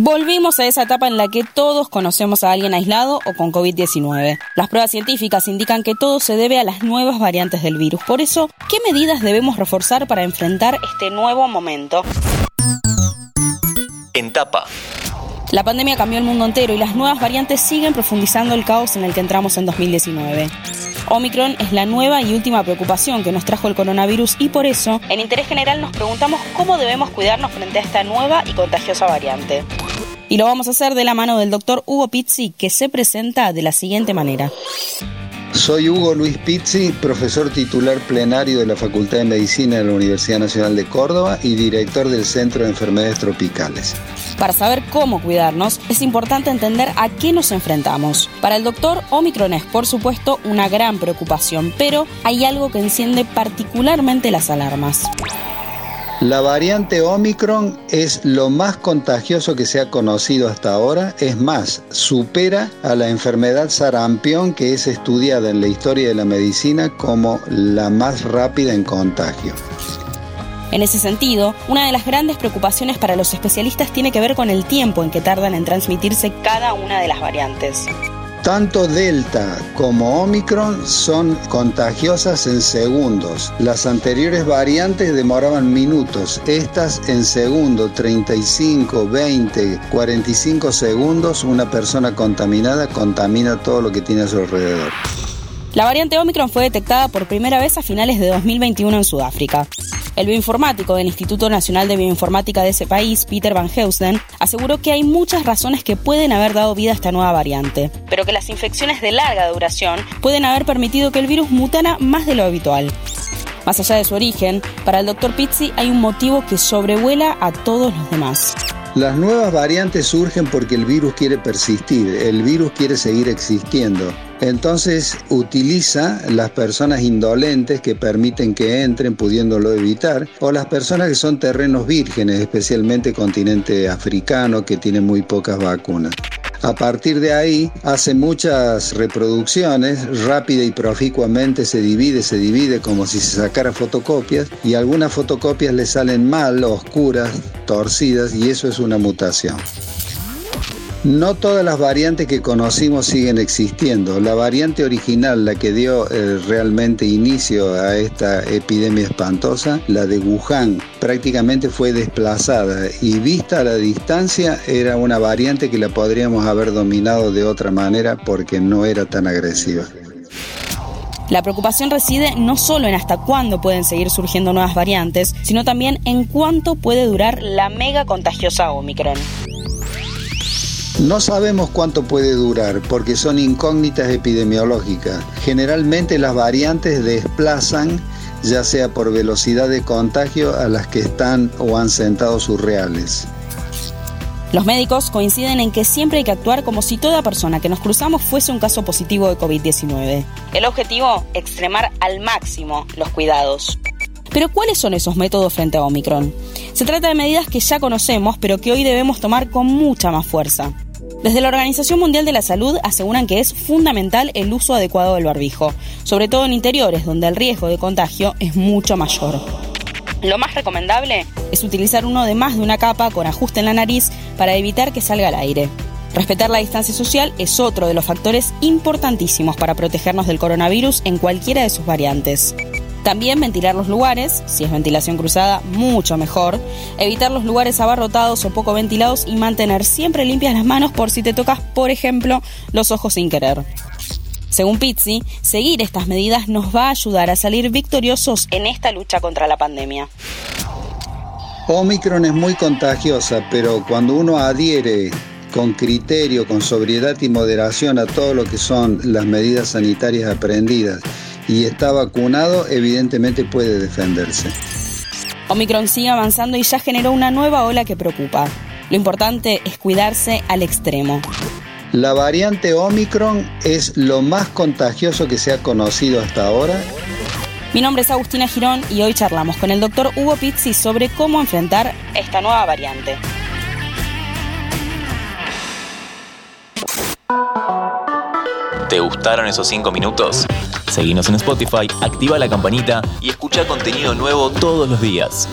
Volvimos a esa etapa en la que todos conocemos a alguien aislado o con COVID-19. Las pruebas científicas indican que todo se debe a las nuevas variantes del virus. Por eso, ¿qué medidas debemos reforzar para enfrentar este nuevo momento? En tapa. La pandemia cambió el mundo entero y las nuevas variantes siguen profundizando el caos en el que entramos en 2019. Omicron es la nueva y última preocupación que nos trajo el coronavirus y por eso, en Interés General nos preguntamos cómo debemos cuidarnos frente a esta nueva y contagiosa variante. Y lo vamos a hacer de la mano del doctor Hugo Pizzi, que se presenta de la siguiente manera. Soy Hugo Luis Pizzi, profesor titular plenario de la Facultad de Medicina de la Universidad Nacional de Córdoba y director del Centro de Enfermedades Tropicales. Para saber cómo cuidarnos, es importante entender a qué nos enfrentamos. Para el doctor, Omicron es, por supuesto, una gran preocupación, pero hay algo que enciende particularmente las alarmas. La variante Omicron es lo más contagioso que se ha conocido hasta ahora, es más, supera a la enfermedad sarampión que es estudiada en la historia de la medicina como la más rápida en contagio. En ese sentido, una de las grandes preocupaciones para los especialistas tiene que ver con el tiempo en que tardan en transmitirse cada una de las variantes. Tanto Delta como Omicron son contagiosas en segundos. Las anteriores variantes demoraban minutos. Estas en segundos, 35, 20, 45 segundos, una persona contaminada contamina todo lo que tiene a su alrededor. La variante Omicron fue detectada por primera vez a finales de 2021 en Sudáfrica. El bioinformático del Instituto Nacional de Bioinformática de ese país, Peter Van Heusden, aseguró que hay muchas razones que pueden haber dado vida a esta nueva variante, pero que las infecciones de larga duración pueden haber permitido que el virus mutara más de lo habitual. Más allá de su origen, para el Dr. Pizzi hay un motivo que sobrevuela a todos los demás. Las nuevas variantes surgen porque el virus quiere persistir, el virus quiere seguir existiendo. Entonces utiliza las personas indolentes que permiten que entren pudiéndolo evitar o las personas que son terrenos vírgenes, especialmente continente africano que tiene muy pocas vacunas. A partir de ahí hace muchas reproducciones, rápida y proficuamente se divide, se divide como si se sacara fotocopias y algunas fotocopias le salen mal, oscuras, torcidas y eso es una mutación. No todas las variantes que conocimos siguen existiendo. La variante original, la que dio eh, realmente inicio a esta epidemia espantosa, la de Wuhan, prácticamente fue desplazada y vista a la distancia era una variante que la podríamos haber dominado de otra manera porque no era tan agresiva. La preocupación reside no solo en hasta cuándo pueden seguir surgiendo nuevas variantes, sino también en cuánto puede durar la mega contagiosa Omicron. No sabemos cuánto puede durar porque son incógnitas epidemiológicas. Generalmente las variantes desplazan ya sea por velocidad de contagio a las que están o han sentado sus reales. Los médicos coinciden en que siempre hay que actuar como si toda persona que nos cruzamos fuese un caso positivo de COVID-19. El objetivo, extremar al máximo los cuidados. Pero ¿cuáles son esos métodos frente a Omicron? Se trata de medidas que ya conocemos, pero que hoy debemos tomar con mucha más fuerza. Desde la Organización Mundial de la Salud aseguran que es fundamental el uso adecuado del barbijo, sobre todo en interiores donde el riesgo de contagio es mucho mayor. Lo más recomendable es utilizar uno de más de una capa con ajuste en la nariz para evitar que salga al aire. Respetar la distancia social es otro de los factores importantísimos para protegernos del coronavirus en cualquiera de sus variantes. También ventilar los lugares, si es ventilación cruzada, mucho mejor. Evitar los lugares abarrotados o poco ventilados y mantener siempre limpias las manos por si te tocas, por ejemplo, los ojos sin querer. Según Pizzi, seguir estas medidas nos va a ayudar a salir victoriosos en esta lucha contra la pandemia. Omicron es muy contagiosa, pero cuando uno adhiere con criterio, con sobriedad y moderación a todo lo que son las medidas sanitarias aprendidas y está vacunado, evidentemente puede defenderse. Omicron sigue avanzando y ya generó una nueva ola que preocupa. Lo importante es cuidarse al extremo. La variante Omicron es lo más contagioso que se ha conocido hasta ahora. Mi nombre es Agustina Girón y hoy charlamos con el doctor Hugo Pizzi sobre cómo enfrentar esta nueva variante. ¿Te gustaron esos 5 minutos? Seguinos en Spotify, activa la campanita y escucha contenido nuevo todos los días.